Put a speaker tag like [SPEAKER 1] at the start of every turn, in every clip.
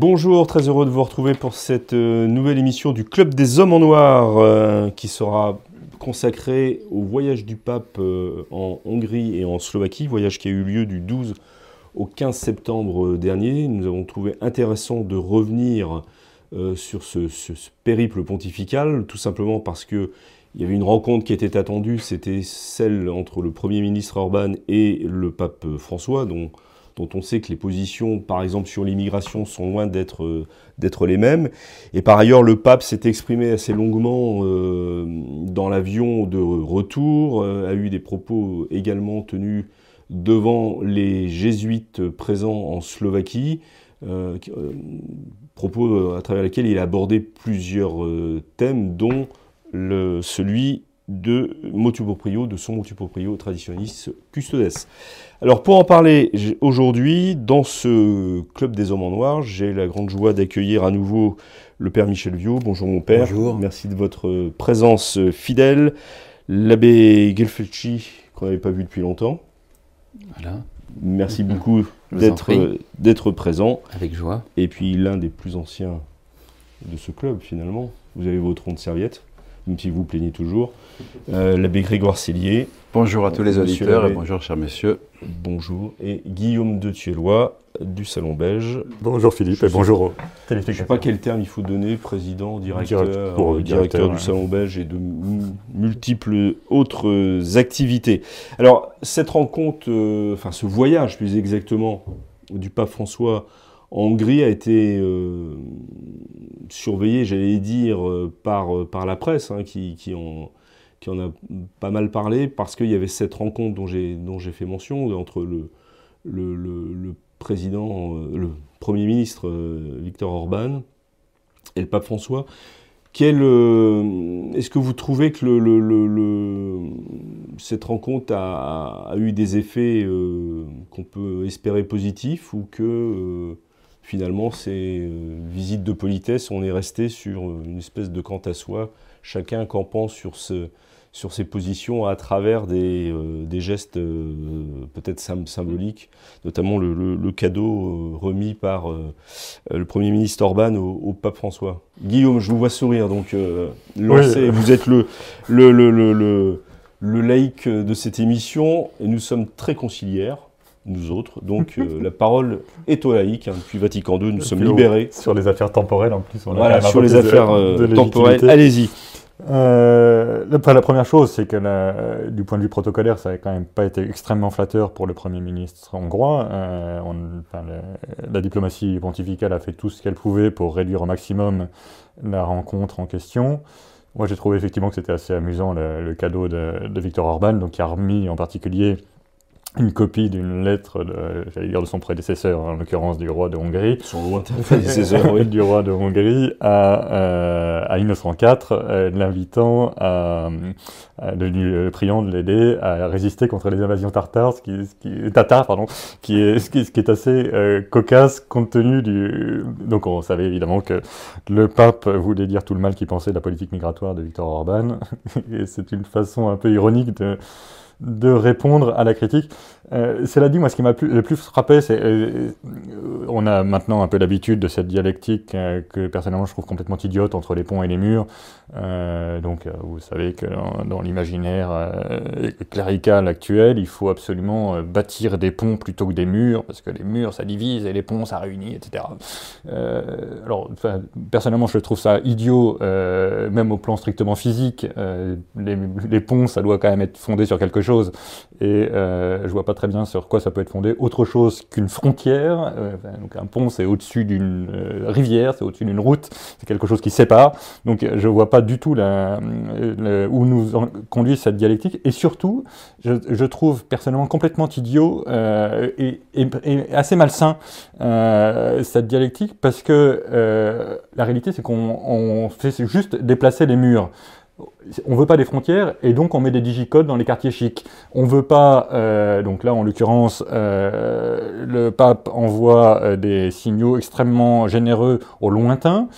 [SPEAKER 1] Bonjour, très heureux de vous retrouver pour cette euh, nouvelle émission du Club des Hommes en Noir euh, qui sera consacrée au voyage du pape euh, en Hongrie et en Slovaquie, voyage qui a eu lieu du 12 au 15 septembre dernier. Nous avons trouvé intéressant de revenir sur ce, ce, périple pontifical, tout simplement parce que il y avait une rencontre qui était attendue, c'était celle entre le Premier ministre Orban et le pape François, dont dont on sait que les positions, par exemple sur l'immigration, sont loin d'être euh, les mêmes. Et par ailleurs, le pape s'est exprimé assez longuement euh, dans l'avion de retour, euh, a eu des propos également tenus devant les jésuites présents en Slovaquie, propos à travers lesquels il a abordé plusieurs thèmes, dont celui de motu proprio, de son motu proprio traditionniste custodes. Alors pour en parler aujourd'hui, dans ce club des hommes en noir, j'ai la grande joie d'accueillir à nouveau le père Michel Viau. Bonjour mon père.
[SPEAKER 2] Bonjour.
[SPEAKER 1] Merci de votre présence fidèle. L'abbé Gelfelci, qu'on n'avait pas vu depuis longtemps.
[SPEAKER 2] Voilà.
[SPEAKER 1] Merci beaucoup d'être présent.
[SPEAKER 2] Avec joie.
[SPEAKER 1] Et puis l'un des plus anciens de ce club finalement. Vous avez votre rond de serviette même si vous plaignez toujours. Euh, L'abbé Grégoire Cellier.
[SPEAKER 3] Bonjour à tous les auditeurs et bonjour chers messieurs.
[SPEAKER 1] Bonjour. Et Guillaume de Thiellois du Salon Belge.
[SPEAKER 4] Bonjour Philippe et bonjour
[SPEAKER 1] Je ne sais pas quel terme il faut donner, président, directeur, euh, directeur, du Salon Belge et de multiples autres activités. Alors, cette rencontre, euh, enfin ce voyage plus exactement, du pape François Hongrie a été euh, surveillé, j'allais dire, euh, par, euh, par la presse, hein, qui, qui, en, qui, en, a pas mal parlé, parce qu'il y avait cette rencontre dont j'ai, fait mention entre le, le, le, président, le Premier ministre Victor Orban et le pape François. Est-ce que vous trouvez que le, cette rencontre a, a, eu des effets qu'on peut espérer positifs ou que finalement, ces euh, visites de politesse, on est resté sur euh, une espèce de quant à soi, chacun campant sur, ce, sur ses positions à travers des, euh, des gestes peut-être symboliques, notamment le, cadeau remis par le Premier ministre Orban au, pape François. Guillaume, je vous vois sourire, donc lancez, vous êtes le, le, le, le, le laïc de cette émission, et nous sommes très conciliaires nous autres. Donc euh, la parole est au laïc. Hein, depuis Vatican II, nous sommes libérés.
[SPEAKER 4] Sur les affaires temporelles en plus.
[SPEAKER 1] On voilà, sur les affaires euh, temporelles. Allez-y.
[SPEAKER 4] Euh, la première chose, c'est que du point de vue protocolaire, ça n'a quand même pas été extrêmement flatteur pour le Premier ministre hongrois. Euh, la diplomatie pontificale a fait tout ce qu'elle pouvait pour réduire au maximum la rencontre en question. Moi, j'ai trouvé effectivement que c'était assez amusant le, cadeau de, de, Victor Orban, donc qui a remis en particulier une copie d'une lettre de, j'allais dire de son prédécesseur, en l'occurrence du roi de Hongrie.
[SPEAKER 1] Son lointain prédécesseur,
[SPEAKER 4] oui. Du roi de Hongrie à, euh, à 1904, euh, l'invitant à, à de, euh, priant de l'aider à résister contre les invasions tartares, ce qui, ce qui, tatars, pardon, qui est, ce qui, ce qui est assez euh, cocasse compte tenu du. Donc on savait évidemment que le pape voulait dire tout le mal qu'il pensait de la politique migratoire de Viktor Orban, et c'est une façon un peu ironique de de répondre à la critique. Euh, cela dit, moi, ce qui m'a le plus frappé, c'est euh, on a maintenant un peu l'habitude de cette dialectique euh, que personnellement je trouve complètement idiote entre les ponts et les murs. Euh, donc, euh, vous savez que dans, dans l'imaginaire clérical actuel, il faut absolument bâtir des ponts plutôt que des murs, parce que les murs ça divise et les ponts ça réunit, etc. alors, personnellement, je trouve ça idiot, même au plan strictement physique. Les, les, ponts, ça doit quand même être fondé sur quelque chose, et je vois pas très bien sur quoi ça peut être fondé, autre chose qu'une frontière. donc un pont, c'est au-dessus d'une rivière, c'est au-dessus d'une route, c'est quelque chose qui sépare. Donc je vois pas du tout la, où nous conduit cette dialectique. Et surtout, je, trouve personnellement complètement idiot et, assez malsain cette dialectique parce que la réalité, c'est qu'on fait juste déplacer les murs on veut pas des frontières et donc on met des digicodes dans les quartiers chics. On veut pas, euh, donc là en l'occurrence, euh, le pape envoie euh, des signaux extrêmement généreux au lointain,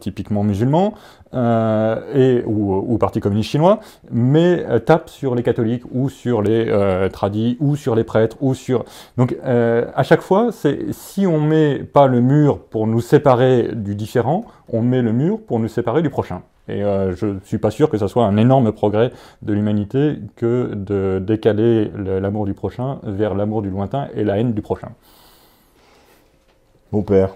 [SPEAKER 4] typiquement musulmans, et, ou, ou Parti communiste chinois, mais tape sur les catholiques ou sur les tradis ou sur les prêtres ou sur. Donc à chaque fois, c'est si on met pas le mur pour nous séparer du différent, on met le mur pour nous séparer du prochain. Et euh, je ne suis pas sûr que ce soit un énorme progrès de l'humanité que de décaler l'amour du prochain vers l'amour du lointain et la haine du prochain.
[SPEAKER 1] Mon père.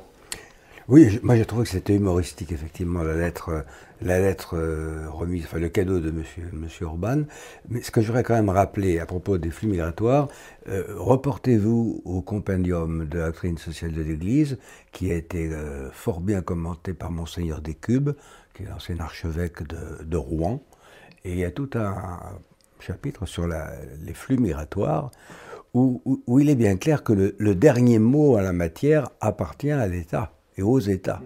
[SPEAKER 2] Oui, moi j'ai trouvé que c'était humoristique, effectivement, la lettre, la lettre euh, remise, enfin le cadeau de monsieur, monsieur Orban. Mais ce que je voudrais quand même rappeler à propos des flux migratoires, euh, reportez-vous au compendium de la doctrine sociale de l'Église, qui a été fort bien commenté par Monseigneur Descubes, qui est l'ancien archevêque de, Rouen. Et il y a tout un chapitre sur les flux migratoires où, il est bien clair que le, dernier mot à la matière appartient à l'État et aux États.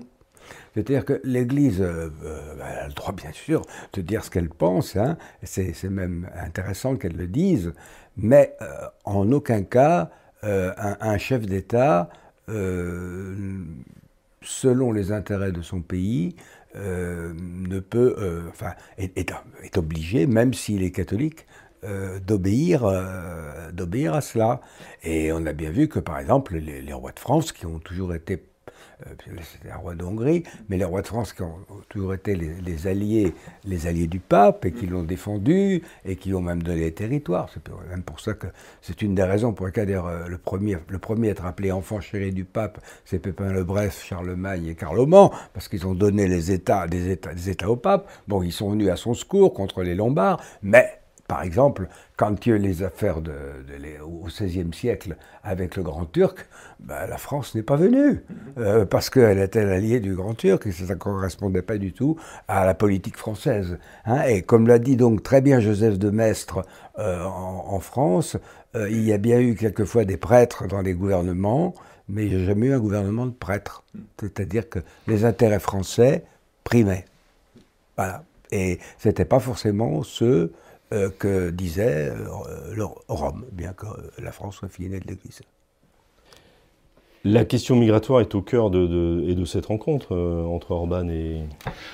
[SPEAKER 2] C'est-à-dire que l'Église euh, euh, a le droit, bien sûr, de dire ce qu'elle pense, hein. c'est même intéressant qu'elle le dise, mais euh, en aucun cas, un, chef d'État, selon les intérêts de son pays, euh, ne peut, euh, enfin, est, est, obligé, même s'il est catholique, euh, d'obéir, d'obéir à cela. Et on a bien vu que, par exemple, les rois de France, qui ont toujours été euh, c'était un roi d'Hongrie, mais les rois de France qui ont toujours été les, alliés, du pape et qui l'ont défendu et qui ont même donné les territoires. C'est même pour ça que c'est une des raisons pour lesquelles euh, le premier, le premier à être appelé enfant chéri du pape, c'est Pépin le Bref, Charlemagne et Carloman, parce qu'ils ont donné les États, États au pape. Bon, ils sont venus à son secours contre les Lombards, mais par exemple, quand il y a eu les affaires au XVIe siècle avec le Grand Turc, ben, la France n'est pas venue, euh, parce qu'elle était l'alliée du Grand Turc et ça ne correspondait pas du tout à la politique française. Hein. Et comme l'a dit donc très bien Joseph de Maistre euh, en, France, euh, il y a bien eu quelquefois des prêtres dans les gouvernements, mais il n'y a jamais eu un gouvernement de prêtres. C'est-à-dire que les intérêts français primaient. Voilà. Et ce n'était pas forcément ceux que disait euh, Rome, bien que la France soit fille de l'Église.
[SPEAKER 1] La question migratoire est au cœur de, de, et de cette rencontre euh, entre Orban et.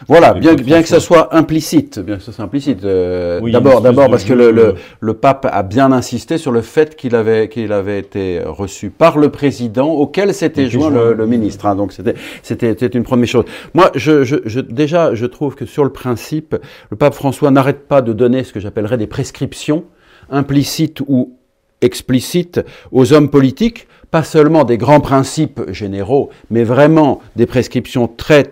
[SPEAKER 3] Voilà, bien, bien que ça soit implicite, bien que ça soit implicite. Euh, d'abord, d'abord parce que le, le, le, pape a bien insisté sur le fait qu'il avait qu'il avait été reçu par le président, auquel s'était joint le, le, ministre. Hein, donc c'était c'était une première chose. Moi, je, je, je, déjà, je trouve que sur le principe, le pape François n'arrête pas de donner ce que j'appellerais des prescriptions implicites ou explicites aux hommes politiques pas seulement des grands principes généraux, mais vraiment des prescriptions très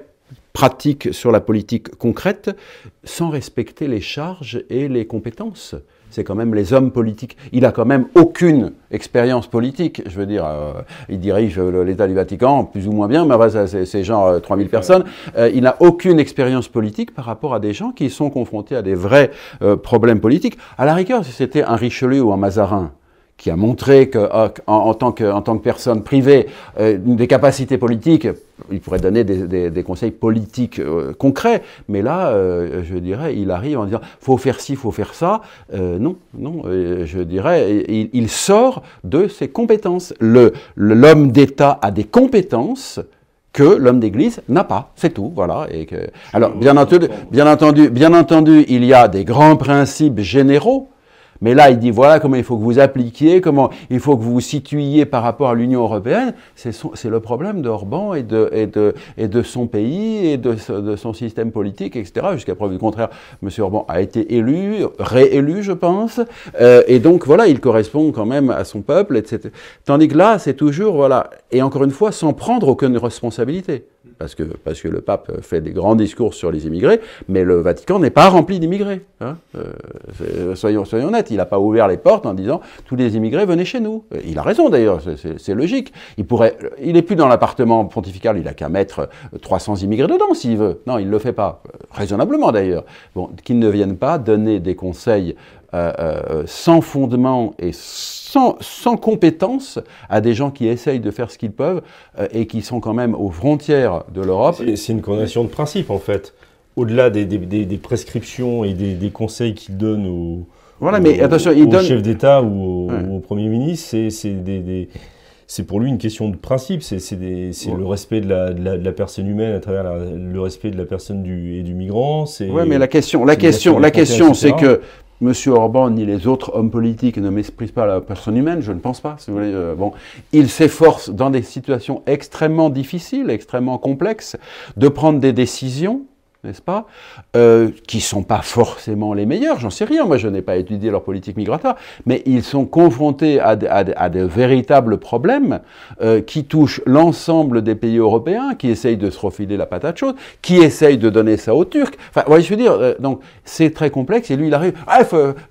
[SPEAKER 3] pratiques sur la politique concrète, sans respecter les charges et les compétences. C'est quand même les hommes politiques. Il a quand même aucune expérience politique. Je veux dire, euh, il dirige l'État du Vatican plus ou moins bien, mais c'est genre 3000 euh, personnes. Euh, il n'a aucune expérience politique par rapport à des gens qui sont confrontés à des vrais problèmes politiques. À la rigueur, si c'était un Richelieu ou un Mazarin, qui a montré ah, que, en tant que personne privée, euh, des capacités politiques, il pourrait donner des, conseils politiques euh, concrets, mais là, euh, je dirais, il arrive en disant faut faire ci, faut faire ça. non, non, je dirais, il, sort de ses compétences. L'homme d'État a des compétences que l'homme d'église n'a pas, c'est tout, voilà. Et que, alors, bien entendu, bien entendu, bien entendu, il y a des grands principes généraux mais là, il dit voilà comment il faut que vous appliquiez, comment il faut que vous vous situiez par rapport à l'Union européenne. C'est le problème d'Orban et de, et, de, et de son pays et de, de son système politique, etc. Jusqu'à preuve du contraire, M. Orban a été élu, réélu, je pense. Euh, et donc, voilà, il correspond quand même à son peuple, etc. Tandis que là, c'est toujours, voilà, et encore une fois, sans prendre aucune responsabilité. Parce que, parce que le pape fait des grands discours sur les immigrés, mais le Vatican n'est pas rempli d'immigrés. Hein. Euh, soyons, soyons honnêtes, il n'a pas ouvert les portes en disant tous les immigrés venez chez nous. Il a raison d'ailleurs, c'est logique. Il pourrait, il plus dans l'appartement pontifical, il n'a qu'à mettre 300 immigrés dedans s'il veut. Non, il ne le fait pas, raisonnablement d'ailleurs. Bon, qu'ils ne viennent pas donner des conseils euh, euh, sans fondement et sans, sans, compétence à des gens qui essayent de faire ce qu'ils peuvent euh, et qui sont quand même aux frontières de l'Europe.
[SPEAKER 1] C'est une condamnation de principe en fait. Au-delà des, des, prescriptions et des, conseils qu'il donne aux,
[SPEAKER 3] voilà, mais attention, il donne...
[SPEAKER 1] chef d'État ou au, Premier ministre, c'est pour lui une question de principe, c'est le respect de la, de, la, personne humaine à travers le respect de la personne du, et du migrant.
[SPEAKER 3] Oui, mais la question, la question, la question, c'est que M. Orban ni les autres hommes politiques ne méprisent pas la personne humaine, je ne pense pas. Si vous voulez. Euh, bon, ils s'efforcent dans des situations extrêmement difficiles, extrêmement complexes, de prendre des décisions n'est-ce pas, euh, qui ne sont pas forcément les meilleurs, j'en sais rien, moi je n'ai pas étudié leur politique migratoire, mais ils sont confrontés à, de, véritables problèmes euh, qui touchent l'ensemble des pays européens, qui essayent de se refiler la patate chaude, qui essayent de donner ça aux Turcs. Enfin, voyez, je veux dire, euh, donc c'est très complexe, et lui il arrive, ah,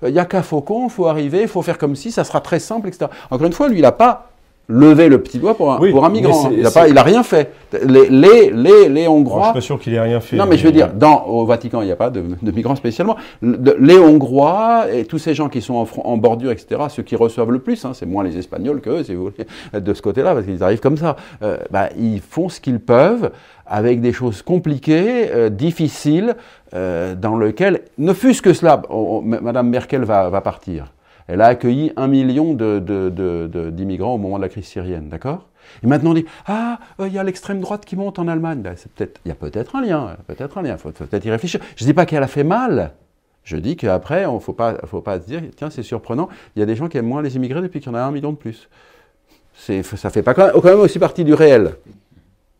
[SPEAKER 3] il n'y a qu'à Faucon, il faut arriver, il faut faire comme si, ça sera très simple, etc. Encore une fois, lui il n'a pas lever le petit doigt pour un, pour un migrant. Il n'a pas, il a rien fait. Les, les, les, les Hongrois. je
[SPEAKER 1] suis pas sûr qu'il ait rien fait.
[SPEAKER 3] Non, mais, je veux dire, dans, au Vatican, il n'y a pas de, de, migrants spécialement. les Hongrois et tous ces gens qui sont en, en bordure, etc., ceux qui reçoivent le plus, hein, c'est moins les Espagnols que eux, si vous voulez, de ce côté-là, parce qu'ils arrivent comme ça. Euh, bah, ils font ce qu'ils peuvent avec des choses compliquées, euh, difficiles, euh, dans lesquelles, ne fût-ce que cela, Madame Merkel va, va partir. Elle a accueilli un million d'immigrants au moment de la crise syrienne, d'accord? Et maintenant on dit ah euh, il y a l'extrême droite qui monte en Allemagne. Ben, il y a peut-être un lien, peut-être un lien. Faut, faut peut-être y réfléchir. Je ne dis pas qu'elle a fait mal. Je dis qu'après, on ne faut pas, se dire, tiens, c'est surprenant, il y a des gens qui aiment moins les immigrés depuis qu'il y en a un million de plus. Ça fait pas quand même, aussi partie du réel.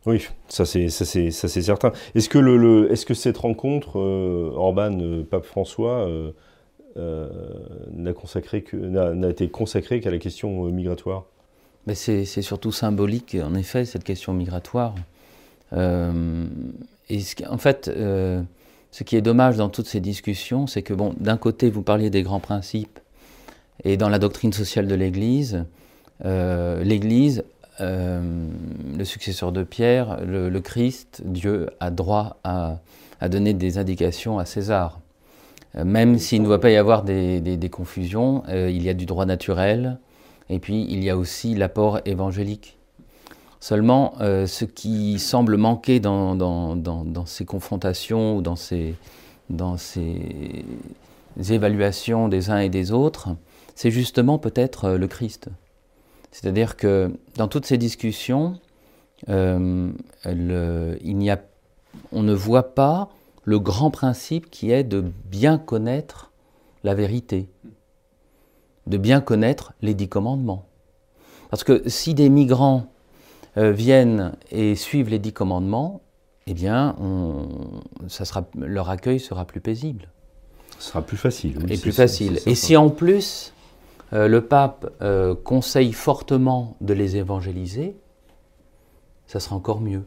[SPEAKER 1] Oui, ça c'est certain. Est-ce que, cette rencontre, euh, François, euh, consacré que n'a été consacré qu'à la question euh, migratoire.
[SPEAKER 5] C'est surtout symbolique, en effet, cette question migratoire. Euh, en fait, ce qui est dommage dans toutes ces discussions, c'est que, bon, d'un côté, vous parliez des grands principes, et dans la doctrine sociale de l'Église, l'Église, le successeur de Pierre, le, Christ, Dieu a droit à donner des indications à César. Euh, même s'il ne doit pas y avoir des, confusions, euh, il y a du droit naturel, et puis il y a aussi l'apport évangélique. Seulement, euh, ce qui semble manquer dans, ces confrontations ou dans ces, dans ces évaluations des uns et des autres, c'est justement peut-être le Christ. C'est-à-dire que dans toutes ces discussions, il a, on ne voit pas le grand principe qui est de bien connaître la vérité, de bien connaître les dix commandements. Parce que si des migrants euh, viennent et suivent les dix commandements, eh bien, ça sera, leur accueil sera plus paisible.
[SPEAKER 1] Ce sera plus facile.
[SPEAKER 5] et plus facile. et si en plus euh, le pape euh, conseille fortement de les évangéliser, ça sera encore mieux.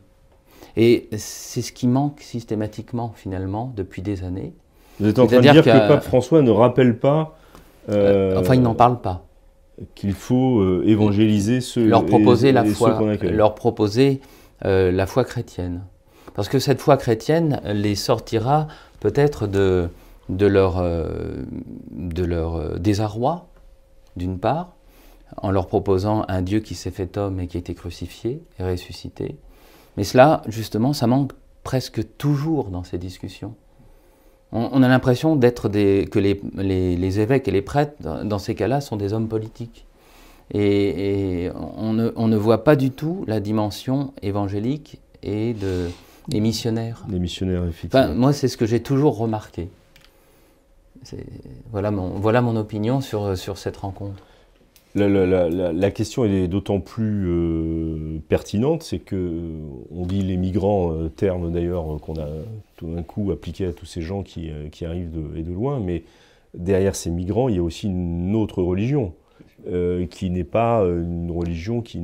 [SPEAKER 5] Et c'est ce qui manque systématiquement, finalement, depuis des années.
[SPEAKER 1] Vous êtes en train de dire que, le pape François ne rappelle pas.
[SPEAKER 5] Euh, enfin, il n'en parle pas.
[SPEAKER 1] Qu'il faut euh, évangéliser ceux
[SPEAKER 5] leur proposer la foi, leur proposer euh, la foi chrétienne, parce que cette foi chrétienne les sortira peut-être de de leur de leur désarroi, d'une part, en leur proposant un Dieu qui s'est fait homme et qui a été crucifié et ressuscité, mais cela, justement, ça manque presque toujours dans ces discussions. On, a l'impression d'être des, que les, évêques et les prêtres, dans, ces cas-là, sont des hommes politiques. Et, on, ne, voit pas du tout la dimension évangélique et, de, des missionnaires.
[SPEAKER 1] Des missionnaires, effectivement.
[SPEAKER 5] moi, c'est ce que j'ai toujours remarqué. Voilà mon, voilà mon opinion sur, sur cette rencontre.
[SPEAKER 1] La, question est d'autant plus euh, pertinente, c'est que on dit les migrants, euh, terme d'ailleurs qu'on a tout d'un coup appliqué à tous ces gens qui, euh, arrivent de loin, mais derrière ces migrants, il y a aussi une autre religion, qui n'est pas une religion qui,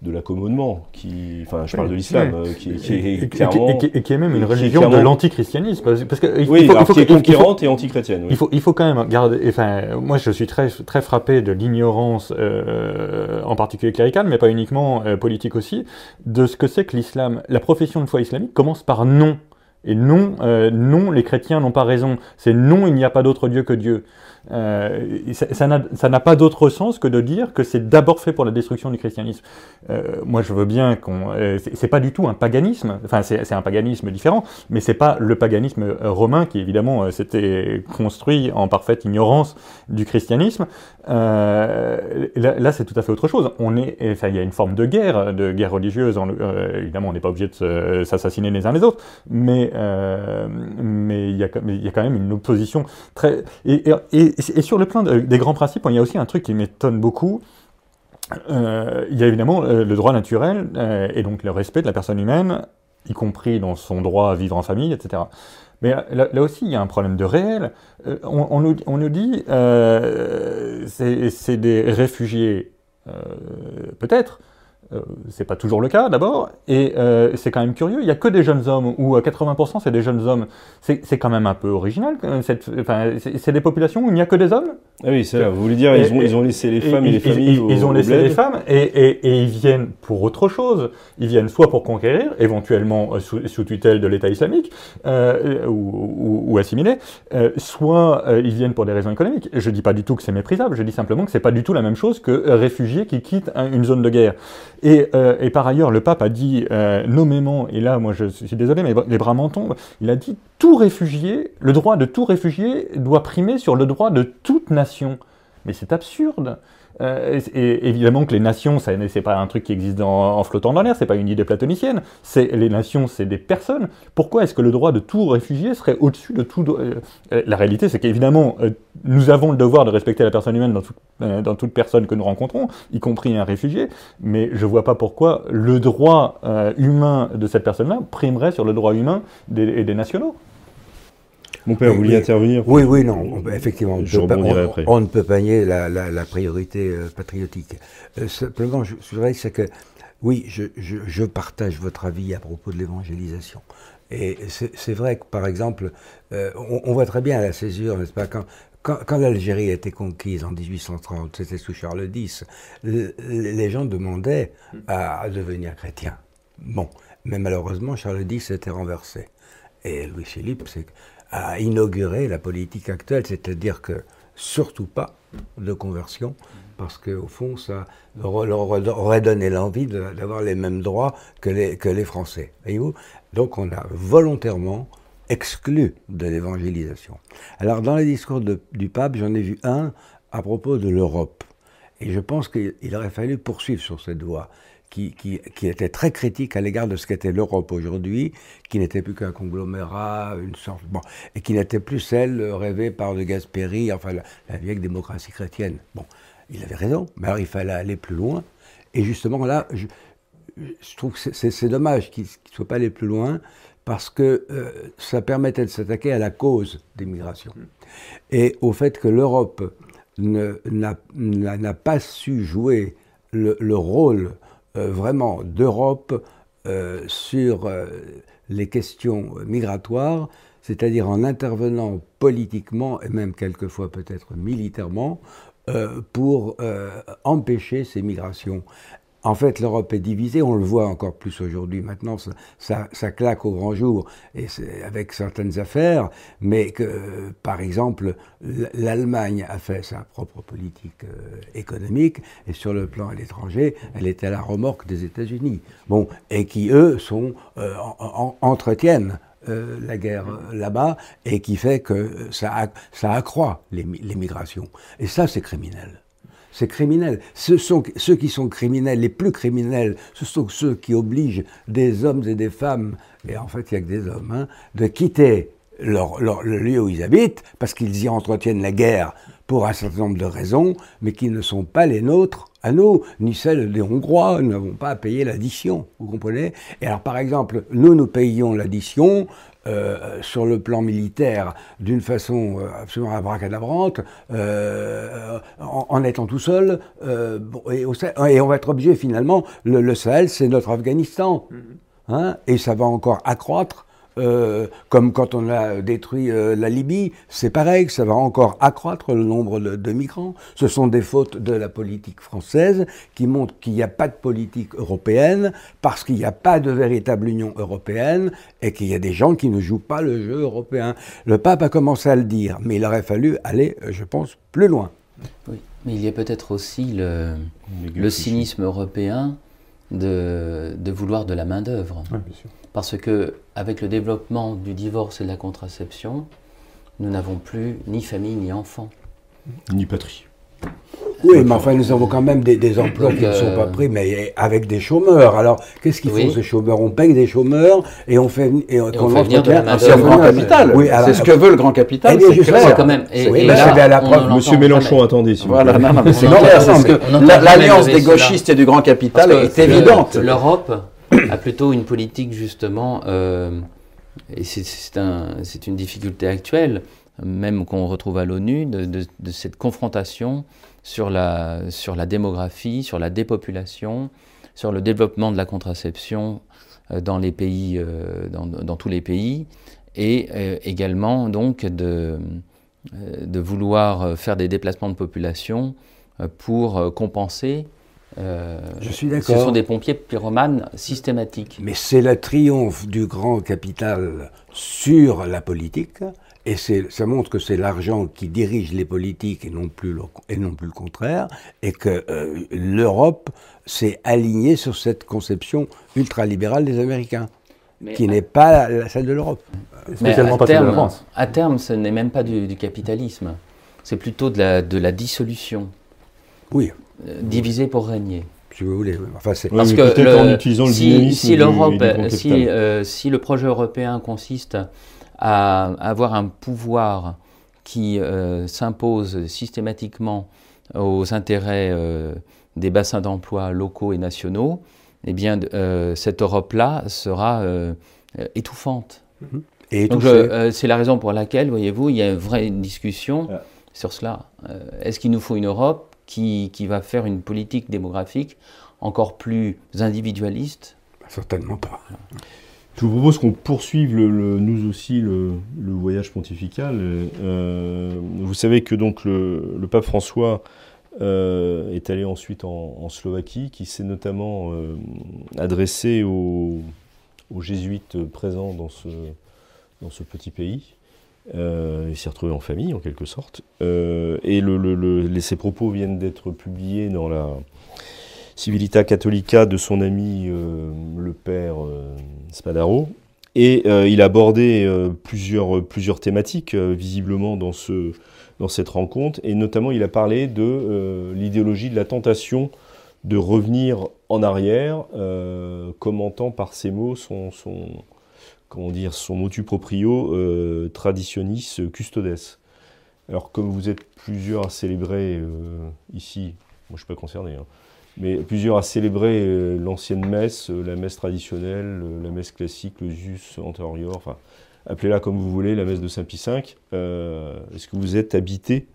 [SPEAKER 1] de l'accommodement, qui, enfin, je parle de l'islam, qui, qui, est
[SPEAKER 4] et, clairement, et, qui, est même une religion de l'antichristianisme, parce, parce que il oui,
[SPEAKER 1] faut, il faut, qui est conquérante et antichrétienne. Oui.
[SPEAKER 4] Il faut, il faut quand même garder. Enfin, moi, je suis très, très frappé de l'ignorance, euh, en particulier cléricale, mais pas uniquement euh, politique aussi, de ce que c'est que l'islam. La profession de foi islamique commence par non. Et non, euh, non, les chrétiens n'ont pas raison. C'est non, il n'y a pas d'autre Dieu que Dieu. Euh, ça n'a pas d'autre sens que de dire que c'est d'abord fait pour la destruction du christianisme. Euh, moi, je veux bien qu'on. Euh, c'est pas du tout un paganisme. Enfin, c'est un paganisme différent, mais c'est pas le paganisme euh, romain qui évidemment euh, s'était construit en parfaite ignorance du christianisme. là, là c'est tout à fait autre chose. On est, enfin, il y a une forme de guerre, de guerre religieuse. évidemment, on n'est pas obligé de s'assassiner les uns les autres, mais mais il y y a quand même une opposition très et et, sur le plan des grands principes, il y a aussi un truc qui m'étonne beaucoup. Euh, il y a évidemment euh, le droit naturel euh, et donc le respect de la personne humaine, y compris dans son droit à vivre en famille, etc. Mais là, aussi, il y a un problème de réel. On, nous, on, nous, dit, c'est des réfugiés, peut-être, euh, c'est pas toujours le cas d'abord, et euh, c'est quand même curieux, il n'y a que des jeunes hommes, ou à 80% c'est des jeunes hommes. C'est quand même un peu original, c'est des populations où il n'y a que des hommes?
[SPEAKER 1] Ah Oui, c'est vous voulez dire, ils, ont, ils ont laissé les femmes et, les familles
[SPEAKER 4] Ils, ont laissé les femmes, et, ils viennent pour autre chose. Ils viennent soit pour conquérir, éventuellement euh, sous, tutelle de l'État islamique, ou, ou, assimiler, soit ils viennent pour des raisons économiques. Je dis pas du tout que c'est méprisable, je dis simplement que c'est pas du tout la même chose que réfugiés qui quittent une zone de guerre. Euh, et, par ailleurs, le pape a dit euh, nommément, et là, moi je suis désolé, mais les bras m'en tombent, il a dit tout réfugié, le droit de tout réfugié doit primer sur le droit de toute nation. Mais c'est absurde. Euh, et, évidemment que les nations, ce n'est pas un truc qui existe en flottant dans l'air, c'est pas une idée platonicienne. Les nations, c'est des personnes. Pourquoi est-ce que le droit de tout réfugié serait au-dessus de tout euh, euh, La réalité, c'est qu'évidemment, nous avons le devoir de respecter la personne humaine dans, toute personne que nous rencontrons, y compris un réfugié. Mais je vois pas pourquoi le droit humain de cette personne-là primerait sur le droit humain des nationaux.
[SPEAKER 1] Mon père, vous vouliez intervenir
[SPEAKER 2] Oui, oui, non, effectivement. Je on, ne peut pas nier la, priorité euh, patriotique. Euh, simplement, je, je voudrais c'est que, oui, je, partage votre avis à propos de l'évangélisation. Et c'est vrai que, par exemple, euh, on, voit très bien la césure, n'est-ce pas, quand, quand, l'Algérie a été conquise en 1830, c'était sous Charles X, les gens demandaient à, devenir chrétiens. Bon, mais malheureusement, Charles X était renversé. Et Louis-Philippe, c'est a inauguré la politique actuelle, c'est-à-dire que surtout pas de conversion, parce qu'au fond, ça leur aurait donné l'envie d'avoir les mêmes droits que les, Français. Voyez-vous? Donc on a volontairement exclu de l'évangélisation. Alors dans les discours du pape, j'en ai vu un à propos de l'Europe. Et je pense qu'il aurait fallu poursuivre sur cette voie qui, était très critique à l'égard de ce qu'était l'Europe aujourd'hui, qui n'était plus qu'un conglomérat, une sorte, bon, et qui n'était plus celle rêvée par de Gasperi, enfin la, vieille démocratie chrétienne. Bon, il avait raison, mais alors il fallait aller plus loin. Et justement là, je, trouve que c'est dommage qu'il ne soit pas allé plus loin, parce que euh, ça permettait de s'attaquer à la cause des migrations. Et au fait que l'Europe n'a pas su jouer le, le rôle vraiment d'Europe euh, sur euh, les questions migratoires, c'est-à-dire en intervenant politiquement et même quelquefois peut-être militairement pour empêcher ces migrations. En fait, l'Europe est divisée, on le voit encore plus aujourd'hui. Maintenant, ça, claque au grand jour, et avec certaines affaires, mais que, par exemple, l'Allemagne a fait sa propre politique euh, économique, et sur le plan à l'étranger, elle était à la remorque des États-Unis. Bon, et qui, eux, sont, euh, entretiennent euh, la guerre là-bas, et qui fait que ça, ça accroît les migrations. Et ça, c'est criminel c'est criminel. Ce sont ceux qui sont criminels, les plus criminels, ce sont ceux qui obligent des hommes et des femmes, et en fait il n'y a que des hommes, hein, de quitter leur, le lieu où ils habitent, parce qu'ils y entretiennent la guerre pour un certain nombre de raisons, mais qui ne sont pas les nôtres à nous, ni celles des Hongrois. Nous n'avons pas à payer l'addition, vous comprenez? Et alors, par exemple, nous, nous payons l'addition euh, sur le plan militaire d'une façon euh, absolument abracadabrante, euh, en, étant tout seul, et, et, on va être obligé finalement, le, Sahel c'est notre Afghanistan, mm-hmm. hein, et ça va encore accroître euh, comme quand on a détruit euh, la Libye, c'est pareil, ça va encore accroître le nombre de, migrants. Ce sont des fautes de la politique française qui montrent qu'il n'y a pas de politique européenne parce qu'il n'y a pas de véritable Union européenne et qu'il y a des gens qui ne jouent pas le jeu européen. Le pape a commencé à le dire, mais il aurait fallu aller, euh, je pense, plus loin.
[SPEAKER 5] Oui, mais il y a peut-être aussi le, le cynisme européen de, de, vouloir de la main-d'œuvre. Parce que avec le développement du divorce et de la contraception, nous n'avons plus ni famille ni enfants.
[SPEAKER 1] Ni patrie.
[SPEAKER 2] Oui, mais enfin, nous avons quand même des, emplois qui ne sont pas euh, pris, mais avec des chômeurs. Alors, qu'est-ce qu'ils font ces chômeurs? On paye des chômeurs et on fait,
[SPEAKER 5] et, on, fait venir de la
[SPEAKER 3] C'est le grand capital. Oui, c'est ce que veut le grand capital.
[SPEAKER 2] Eh c'est clair.
[SPEAKER 5] quand même.
[SPEAKER 2] Et, et là, à la preuve.
[SPEAKER 1] Monsieur Mélenchon, attendez. Si
[SPEAKER 3] voilà, non, non, mais c'est L'alliance des gauchistes et du grand capital est évidente.
[SPEAKER 5] L'Europe a plutôt une politique justement, euh, et c'est un, une difficulté actuelle, même qu'on retrouve à l'ONU, de, cette confrontation sur la, sur la démographie, sur la dépopulation, sur le développement de la contraception euh, dans, les pays, euh, dans, dans, tous les pays, et également donc de, de vouloir faire des déplacements de population pour compenser
[SPEAKER 2] euh, je suis d'accord.
[SPEAKER 5] Ce sont des pompiers pyromanes systématiques.
[SPEAKER 2] Mais c'est le triomphe du grand capital sur la politique, et ça montre que c'est l'argent qui dirige les politiques et non plus le, et non plus le contraire, et que euh, l'Europe s'est alignée sur cette conception ultralibérale des Américains. qui n'est pas celle de l'Europe.
[SPEAKER 5] Spécialement pas terme, de la France. À terme, ce n'est même pas du, capitalisme. C'est plutôt de la, de la dissolution.
[SPEAKER 2] Oui.
[SPEAKER 5] Euh, diviser pour régner.
[SPEAKER 2] Si vous voulez.
[SPEAKER 1] Enfin, Parce que en utilisant le si,
[SPEAKER 5] si l'Europe, si, euh, si, le projet européen consiste à avoir un pouvoir qui euh, s'impose systématiquement aux intérêts des bassins d'emploi locaux et nationaux, eh bien, cette Europe-là sera étouffante.
[SPEAKER 2] Mhm. Et
[SPEAKER 5] c'est la raison pour laquelle, voyez-vous, il y a une vraie discussion sur cela. Est-ce qu'il nous faut une Europe qui, va faire une politique démographique encore plus individualiste?
[SPEAKER 2] Certainement pas.
[SPEAKER 1] Je vous propose qu'on poursuive nous aussi le, voyage pontifical. Euh, vous savez que donc le, pape François euh, est allé ensuite en, Slovaquie, qui s'est notamment euh, adressé aux, jésuites présents dans ce, dans ce petit pays. Il s'est retrouvé en famille, en quelque sorte. Et ses propos viennent d'être publiés dans la Civilita Catholica de son ami euh, le père Spadaro. Et il a abordé plusieurs, thématiques, visiblement, dans, ce, dans cette rencontre. Et notamment, il a parlé de l'idéologie de la tentation de revenir en arrière, commentant par ces mots son, dire, son motu proprio euh, traditionis custodes. Alors comme vous êtes plusieurs à célébrer euh, ici, moi je ne suis pas concerné, hein, mais plusieurs à célébrer euh, l'ancienne messe, la messe traditionnelle, la messe classique, le jus antérieur, enfin appelez-la comme vous voulez, la messe de Saint-Pie V, est-ce que vous êtes habité?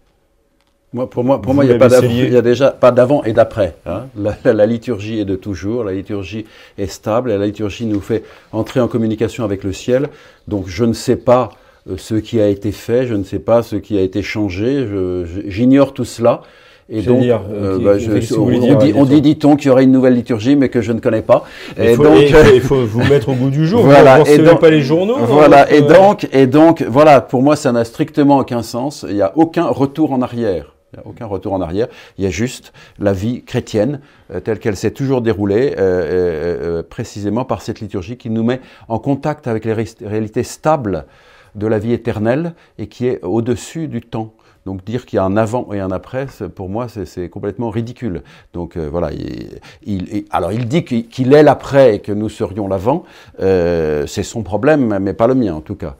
[SPEAKER 3] Pour moi, pour moi il n'y a, déjà pas d'avant et d'après. Hein. La, liturgie est de toujours, la liturgie est stable, la liturgie nous fait entrer en communication avec le ciel. Donc je ne sais pas euh, ce qui a été fait, je ne sais pas ce qui a été changé, j'ignore tout cela. Et donc, euh, bah, on, dit, dit-on qu'il y aurait une nouvelle liturgie, mais que je ne connais pas.
[SPEAKER 1] Et, donc, il faut vous mettre au goût du jour. Voilà. Vous ne pas les journaux.
[SPEAKER 3] Voilà. Et euh, donc, et donc, voilà. Pour moi, ça n'a strictement aucun sens. Il n'y a aucun retour en arrière. Il n'y a aucun retour en arrière. Il y a juste la vie chrétienne euh, telle qu'elle s'est toujours déroulée, euh, euh, précisément par cette liturgie qui nous met en contact avec les réalités stables de la vie éternelle et qui est au-dessus du temps. Donc dire qu'il y a un avant et un après, pour moi, c'est complètement ridicule. Donc voilà, il, alors il dit qu'il est l'après et que nous serions l'avant, c'est son problème, mais pas le mien en tout cas.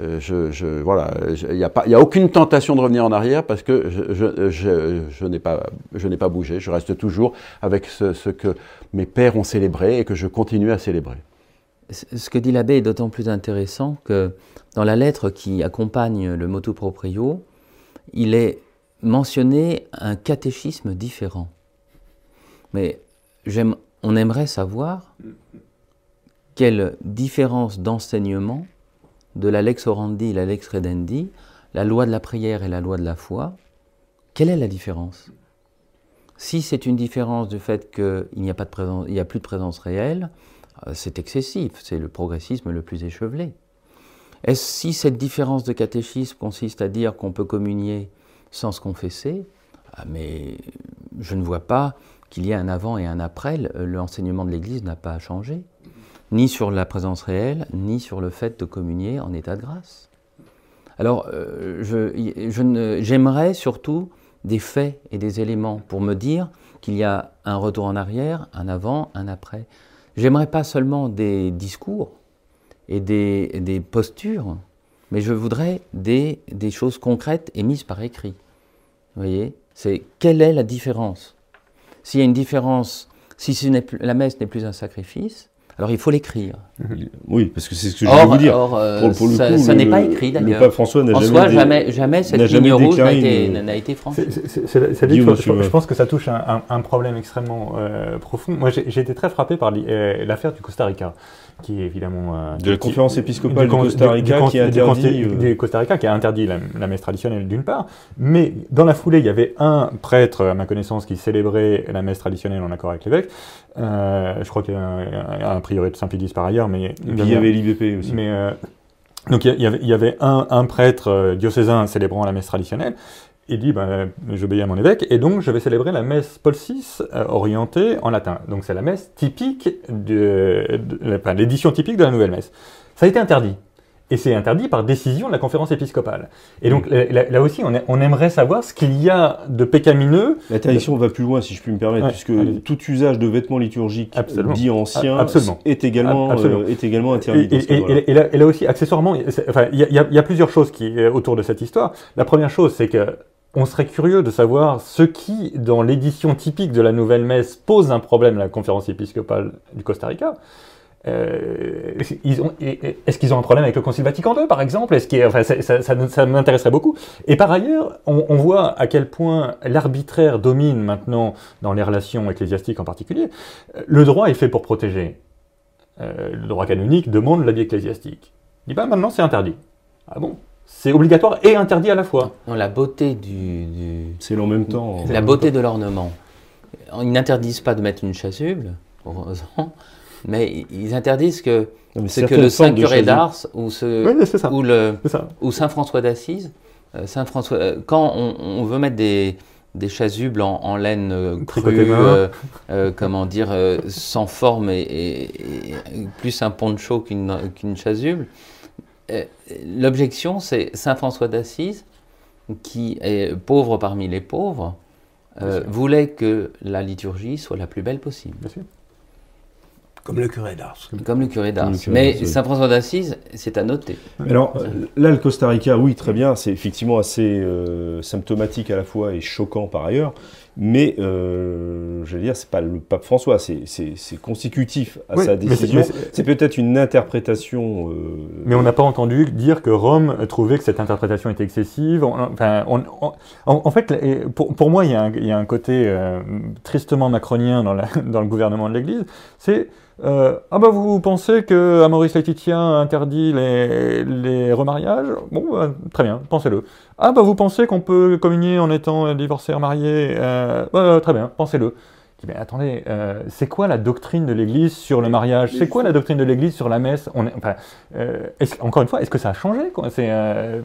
[SPEAKER 3] Euh, voilà, il n'y a, aucune tentation de revenir en arrière parce que je, n'ai pas, bougé. Je reste toujours avec ce, ce, que mes pères ont célébré et que je continue à célébrer.
[SPEAKER 5] ce que dit l'abbé est d'autant plus intéressant que dans la lettre qui accompagne le motu proprio, il est mentionné un catéchisme différent. Mais on aimerait savoir quelle différence d'enseignement de la lex orandi et la lex redendi, la loi de la prière et la loi de la foi, quelle est la différence? Si c'est une différence du fait qu'il n'y a, plus de présence réelle, euh, c'est excessif, c'est le progressisme le plus échevelé. Est-ce si cette différence de catéchisme consiste à dire qu'on peut communier sans se confesser ah, Mais je ne vois pas qu'il y ait un avant et un après. L'enseignement de l'Église n'a pas changé, ni sur la présence réelle, ni sur le fait de communier en état de grâce. Alors, euh, j'aimerais surtout des faits et des éléments pour me dire qu'il y a un retour en arrière, un avant, un après. J'aimerais pas seulement des discours et des, postures, mais je voudrais des, des, choses concrètes et mises par écrit. Vous voyez C'est quelle est la différence? S'il y a une différence, si la messe n'est plus un sacrifice, alors il faut l'écrire.
[SPEAKER 1] Oui, parce que c'est ce que je voulais vous dire.
[SPEAKER 5] Or, euh, ça, n'est pas écrit d'ailleurs.
[SPEAKER 1] Le pape François n'a
[SPEAKER 5] jamais, jamais, jamais cette ligne rouge n'a été, franchie.
[SPEAKER 4] je, pense que ça touche un, un, problème extrêmement euh, profond. Moi, j'ai été très frappé par euh, l'affaire du Costa Rica qui est évidemment
[SPEAKER 1] euh, de la conférence épiscopale du, Costa Rica qui a interdit
[SPEAKER 4] euh, Costa Rica qui a interdit la, messe traditionnelle d'une part, mais dans la foulée il y avait un prêtre à ma connaissance qui célébrait la messe traditionnelle en accord avec l'évêque. Euh, je crois qu'il y a un, priori de Saint-Pédis par ailleurs, mais
[SPEAKER 1] il y avait l'IBP aussi.
[SPEAKER 4] Mais donc il y, avait, il y avait un, un, prêtre diocésain célébrant la messe traditionnelle, il dit ben, j'obéis à mon évêque et donc je vais célébrer la messe Paul VI euh, orientée en latin. Donc c'est la messe typique de, l'édition typique de la nouvelle messe. Ça a été interdit. Et c'est interdit par décision de la conférence épiscopale. Et donc là, aussi, on, aimerait savoir ce qu'il y a de pécamineux.
[SPEAKER 1] L'interdiction va plus loin, si je puis me permettre, puisque tout usage de vêtements liturgiques dit anciens est également, euh, est également interdit.
[SPEAKER 4] Et, là, aussi, accessoirement, il y, y, a plusieurs choses qui, euh, autour de cette histoire. La première chose, c'est que on serait curieux de savoir ce qui, dans l'édition typique de la nouvelle messe, pose un problème à la conférence épiscopale du Costa Rica. Euh, est-ce qu'ils ont un problème avec le Concile Vatican II, par exemple? Est-ce enfin, ça, ça, m'intéresserait beaucoup. Et par ailleurs, on, voit à quel point l'arbitraire domine maintenant dans les relations ecclésiastiques en particulier. Le droit est fait pour protéger. Euh, le droit canonique demande l'avis ecclésiastique. Il dit pas maintenant c'est interdit. Ah bon? C'est obligatoire et interdit à la fois.
[SPEAKER 5] la beauté du.
[SPEAKER 1] C'est en même temps.
[SPEAKER 5] La beauté de l'ornement. Ils n'interdisent pas de mettre une chasuble, heureusement, mais ils interdisent que ce que le Saint curé d'Ars ou, ou, Saint François d'Assise, euh, Saint François, euh, quand on, veut mettre des, des chasubles en, laine euh, crue, comment dire, sans forme et, plus un poncho qu'une chasuble, euh, l'objection, c'est Saint François d'Assise, qui est pauvre parmi les pauvres, voulait que la liturgie soit la plus belle possible.
[SPEAKER 2] Comme le curé d'Ars.
[SPEAKER 5] Comme le curé d'Ars. Mais Saint François d'Assise, c'est à noter.
[SPEAKER 1] Alors là, le Costa Rica, oui, très bien, c'est effectivement assez euh, symptomatique à la fois et choquant par ailleurs. Mais, euh, je veux dire, c'est pas le pape François, c'est consécutif à sa décision. C'est peut-être une interprétation. Euh,
[SPEAKER 4] mais on n'a pas entendu dire que Rome trouvait que cette interprétation était excessive. Enfin, en fait, pour, pour, moi, il y, a un, il y a un côté euh, tristement macronien dans, la, dans, le gouvernement de l'Église. C'est ah bah vous pensez que Maurice Laetitia interdit les, les remariages? Bon, bah, très bien, pensez-le. Ah bah vous pensez qu'on peut communier en étant divorcé, remarié euh, bah, Très bien, pensez-le. Mais attendez, euh, c'est quoi la doctrine de l'Église sur le mariage? C'est quoi la doctrine de l'Église sur la messe? On est, enfin, euh, Encore une fois, est-ce que ça a changé quoi? C'est euh,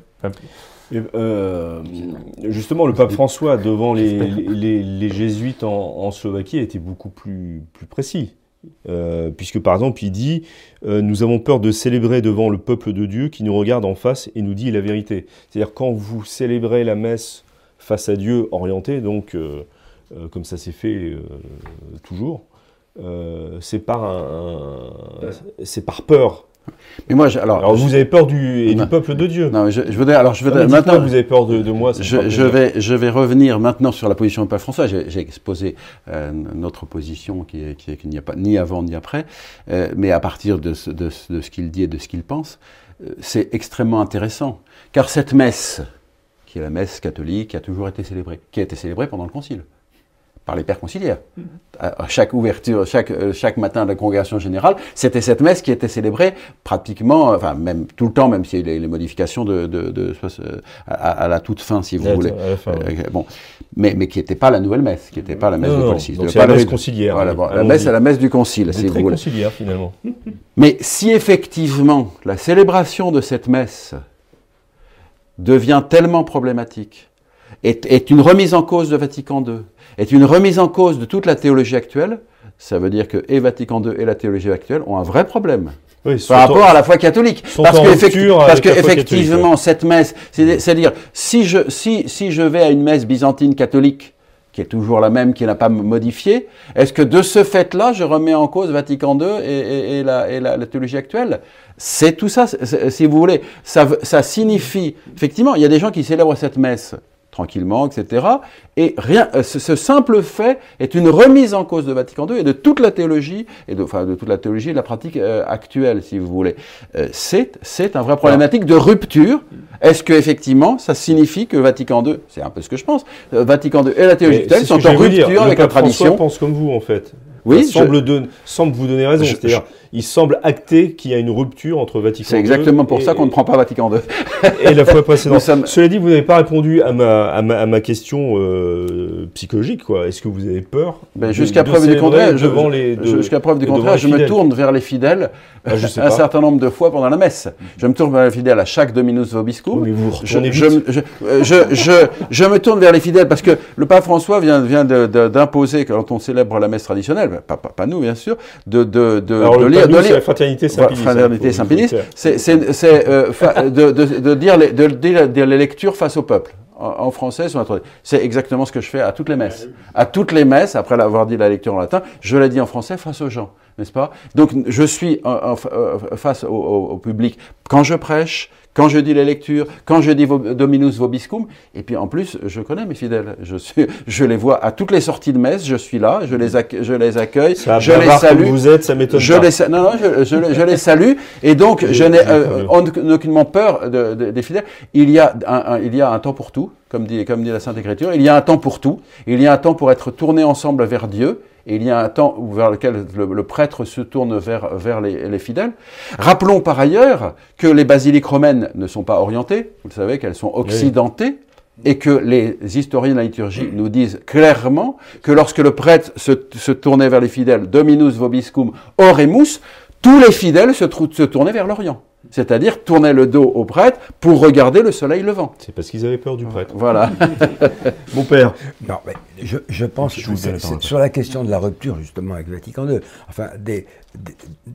[SPEAKER 1] justement, le pape François, devant les, les, les jésuites en, en, Slovaquie, a été beaucoup plus, plus précis. Euh, puisque par exemple il dit euh, nous avons peur de célébrer devant le peuple de Dieu qui nous regarde en face et nous dit la vérité. C'est-à-dire quand vous célébrez la messe face à Dieu orienté, donc euh, comme ça s'est fait toujours, c'est par, un, c'est par peur Mais moi, alors, vous avez peur du, et du peuple de Dieu.
[SPEAKER 3] Non, je, je veux alors je veux
[SPEAKER 1] maintenant vous avez peur de, moi.
[SPEAKER 3] Je, vais, je vais revenir maintenant sur la position de Pape François. J'ai exposé euh, notre position qui est n'y a pas ni avant ni après, euh, mais à partir de ce, de, de ce qu'il dit et de ce qu'il pense, euh, c'est extrêmement intéressant, car cette messe, qui est la messe catholique, a toujours été célébrée, qui a été célébrée pendant le Concile par les pères conciliaires. À chaque ouverture, chaque, euh, chaque matin de la congrégation générale, c'était cette messe qui était célébrée pratiquement, enfin même tout le temps, même s'il y a eu les, modifications de, de, de à, la toute fin, si vous voulez. Euh, bon, mais, mais qui n'était pas la nouvelle messe, qui n'était pas la messe de Paul VI.
[SPEAKER 1] C'est la messe conciliaire.
[SPEAKER 3] Voilà, la messe, la messe du concile, si
[SPEAKER 1] vous
[SPEAKER 3] voulez.
[SPEAKER 1] conciliaire finalement.
[SPEAKER 3] Mais si effectivement la célébration de cette messe devient tellement problématique, est, est une remise en cause de Vatican II, est une remise en cause de toute la théologie actuelle, ça veut dire que et Vatican II et la théologie actuelle ont un vrai problème. par rapport à la foi catholique. Parce que, parce que effectivement, cette messe, c'est-à-dire, si je, si, si je vais à une messe byzantine catholique, qui est toujours la même, qui n'a pas modifié, est-ce que de ce fait-là, je remets en cause Vatican II et, et, la, et la, théologie actuelle? C'est tout ça, si vous voulez. Ça, ça signifie, effectivement, il y a des gens qui célèbrent cette messe tranquillement, etc. Et rien, euh, ce, simple fait est une remise en cause de Vatican II et de toute la théologie, et de, enfin, de toute la théologie et de la pratique euh, actuelle, si vous voulez. Euh, c'est, c'est un vrai problématique de rupture. Est-ce que effectivement, ça signifie que Vatican II, c'est un peu ce que je pense, Vatican II et la théologie actuelle sont en rupture avec la tradition
[SPEAKER 1] François pense comme vous, en fait. Oui, semble, semble vous donner raison. C'est-à-dire, il semble acter qu'il y a une rupture entre Vatican II.
[SPEAKER 3] C'est exactement pour ça qu'on ne prend pas Vatican II.
[SPEAKER 1] et la fois précédente. Cela dit, vous n'avez pas répondu à ma, à ma, à ma question euh, psychologique. quoi. Est-ce que vous avez peur
[SPEAKER 3] ben, Jusqu'à preuve du contraire, jusqu'à preuve du contraire, je me tourne vers les fidèles ah, un certain nombre de fois pendant la messe. Je me tourne vers les fidèles à chaque Dominus Vobiscum. je, je, je, me tourne vers les fidèles parce que le pape François vient, vient d'imposer, quand on célèbre la messe traditionnelle, pas, pas, nous bien sûr, de, de, de,
[SPEAKER 1] lire de la fraternité Saint-Pédis.
[SPEAKER 3] c'est euh, de, de, dire les, de dire les lectures face au peuple. En français sur notre... C'est exactement ce que je fais à toutes les messes. À toutes les messes, après l'avoir dit la lecture en latin, je l'ai dit en français face aux gens, n'est-ce pas? Donc je suis en, face au, public. Quand je prêche, quand je dis les lectures, quand je dis Dominus Vobiscum, et puis en plus, je connais mes fidèles. Je, suis, je les vois à toutes les sorties de messe, je suis là, je les, accueille, je les accueille, je les salue.
[SPEAKER 1] vous êtes, ça m'étonne
[SPEAKER 3] je Les, non, non, je, je, les salue, et donc je n'ai euh, aucunement peur de, des fidèles. Il y, a un, il y a un temps pour tout, comme dit, comme dit la Sainte Écriture, il y a un temps pour tout, il y a un temps pour être tourné ensemble vers Dieu, il y a un temps vers lequel le, prêtre se tourne vers, les, fidèles. Rappelons par ailleurs que les basiliques romaines ne sont pas orientées, vous le savez qu'elles sont occidentées, et que les historiens de la liturgie nous disent clairement que lorsque le prêtre se, tournait vers les fidèles, Dominus vobiscum oremus, tous les fidèles se tournaient vers l'Orient c'est-à-dire tourner le dos au prêtre pour regarder le soleil levant.
[SPEAKER 1] C'est parce qu'ils avaient peur du prêtre.
[SPEAKER 3] Voilà.
[SPEAKER 1] Mon père.
[SPEAKER 2] Non, mais je, pense que sur la question de la rupture, justement, avec Vatican II, enfin, des,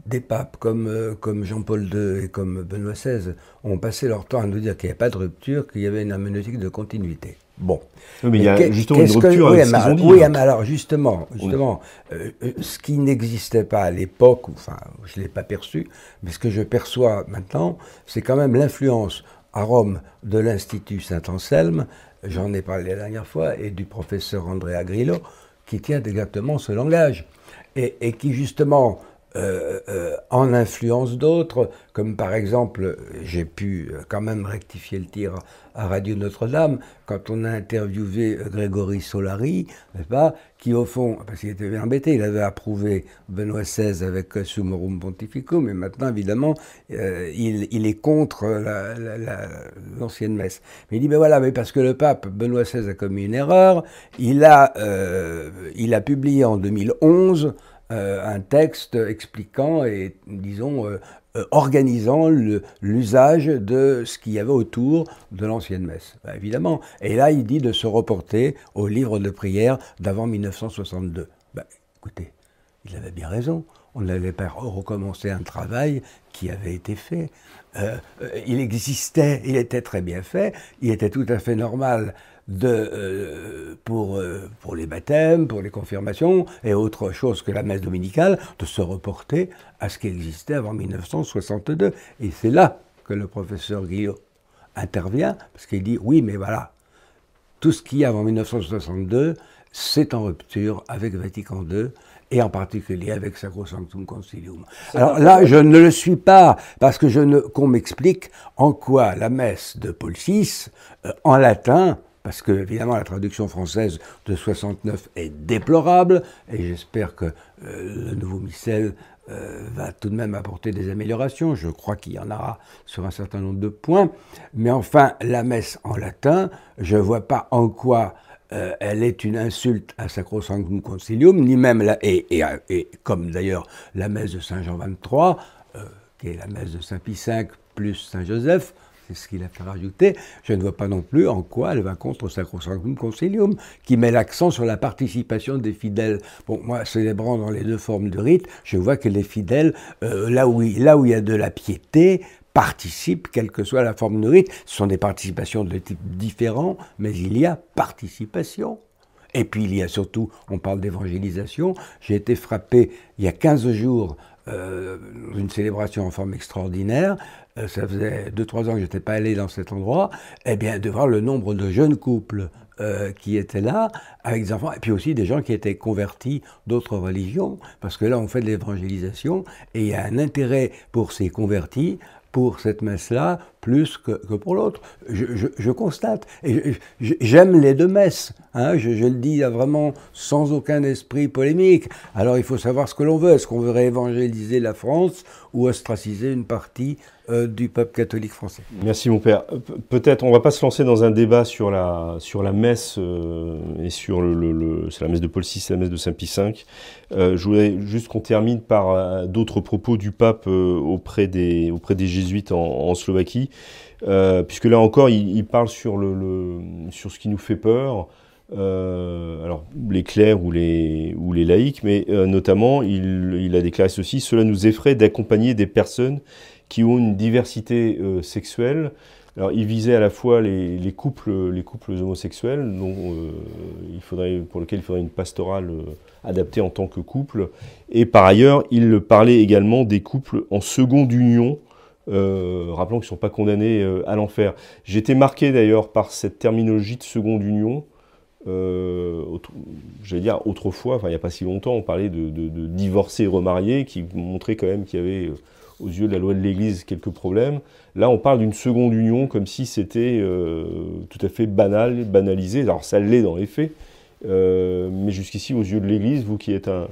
[SPEAKER 2] des, papes comme, euh, comme Jean-Paul II et comme Benoît XVI ont passé leur temps à nous dire qu'il n'y avait pas de rupture, qu'il y avait une herméneutique de continuité. Bon.
[SPEAKER 1] mais il y a justement une rupture
[SPEAKER 2] avec oui, mais, oui, mais alors justement, justement euh, euh, ce qui n'existait pas à l'époque, enfin, je ne l'ai pas perçu, mais ce que je perçois maintenant, c'est quand même l'influence à Rome de l'Institut Saint-Anselme, j'en ai parlé la dernière fois, et du professeur Andrea Grillo, qui tient exactement ce langage, et, et qui justement euh, euh, en influence d'autres, comme par exemple, j'ai pu euh, quand même rectifier le tir à Radio Notre-Dame, quand on a interviewé Grégory Solari, pas, qui au fond, parce qu'il était embêté, il avait approuvé Benoît XVI avec Summorum Pontificum, mais maintenant, évidemment, il, est contre l'ancienne messe. Mais il dit, ben voilà, mais parce que le pape Benoît XVI a commis une erreur, il a, il a publié en 2011 euh, un texte expliquant et, disons, euh, euh, organisant l'usage de ce qu'il y avait autour de l'ancienne messe, bah, évidemment. Et là, il dit de se reporter au livre de prière d'avant 1962. Bah, écoutez, il avait bien raison. on n'allait pas recommencer un travail qui avait été fait. Euh, euh, il existait, il était très bien fait, il était tout à fait normal de, euh, pour, pour les baptêmes, pour les confirmations et autre chose que la messe dominicale, de se reporter à ce qui existait avant 1962. Et c'est là que le professeur Guillot intervient, parce qu'il dit oui, mais voilà, tout ce qu'il y a avant 1962, c'est en rupture avec Vatican II et en particulier avec Sacrosanctum Concilium. Alors là, je ne le suis pas parce que je ne qu'on m'explique en quoi la messe de Paul VI euh, en latin parce que évidemment la traduction française de 69 est déplorable et j'espère que euh, le nouveau missel euh, va tout de même apporter des améliorations. Je crois qu'il y en aura sur un certain nombre de points. Mais enfin, la messe en latin, je ne vois pas en quoi euh, elle est une insulte à Sacrosanctum Concilium, ni même la, et, et, comme d'ailleurs la messe de Saint Jean XXIII, euh, qui est la messe de Saint Pie V plus Saint Joseph, c'est ce qu'il a fait rajouter, je ne vois pas non plus en quoi elle va contre Sacrosanctum Concilium, qui met l'accent sur la participation des fidèles. Bon, moi, célébrant dans les deux formes de rite, je vois que les fidèles, euh, là, où, il y a de la piété, participent, quelle que soit la forme de rite. Ce sont des participations de type différent, mais il y a participation. Et puis il y a surtout, on parle d'évangélisation. J'ai été frappé il y a 15 jours euh, une célébration en forme extraordinaire. Euh, ça faisait 2-3 ans que je n'étais pas allé dans cet endroit. Eh bien, de voir le nombre de jeunes couples euh, qui étaient là avec des enfants, et puis aussi des gens qui étaient convertis d'autres religions, parce que là on fait de l'évangélisation, et il y a un intérêt pour ces convertis pour cette messe-là plus que, pour l'autre. Je, constate. Et j'aime les deux messes. Hein. je, le dis vraiment sans aucun esprit polémique. Alors il faut savoir ce que l'on veut. Est-ce qu'on veut réévangéliser la France ou ostraciser une partie euh, du peuple catholique français?
[SPEAKER 1] Merci mon père. Peut-être on va pas se lancer dans un débat sur la, sur la messe euh, et sur le, c'est la messe de Paul VI, la messe de Saint Pie V. Euh, je voudrais juste qu'on termine par d'autres propos du pape auprès, des, auprès des jésuites en Slovaquie. Euh, puisque là encore, il, parle sur, le, sur ce qui nous fait peur, euh, alors les clercs ou les, ou les laïcs, mais euh, notamment, il, a déclaré ceci, cela nous effraie d'accompagner des personnes qui ont une diversité sexuelle. Alors, il visait à la fois les, les couples, les couples homosexuels, dont, il faudrait, pour lesquels il faudrait une pastorale adaptée en tant que couple, et par ailleurs, il parlait également des couples en seconde union, euh, rappelons qu'ils ne sont pas condamnés euh, à l'enfer. J'étais marqué d'ailleurs par cette terminologie de seconde union. Euh, j'allais dire autrefois, enfin il n'y a pas si longtemps, on parlait de, de, divorcés remariés qui montraient quand même qu'il y avait aux yeux de la loi de l'Église quelques problèmes. Là, on parle d'une seconde union comme si c'était tout à fait banal, banalisé. Alors ça l'est dans les faits, mais jusqu'ici, aux yeux de l'Église, vous qui êtes un,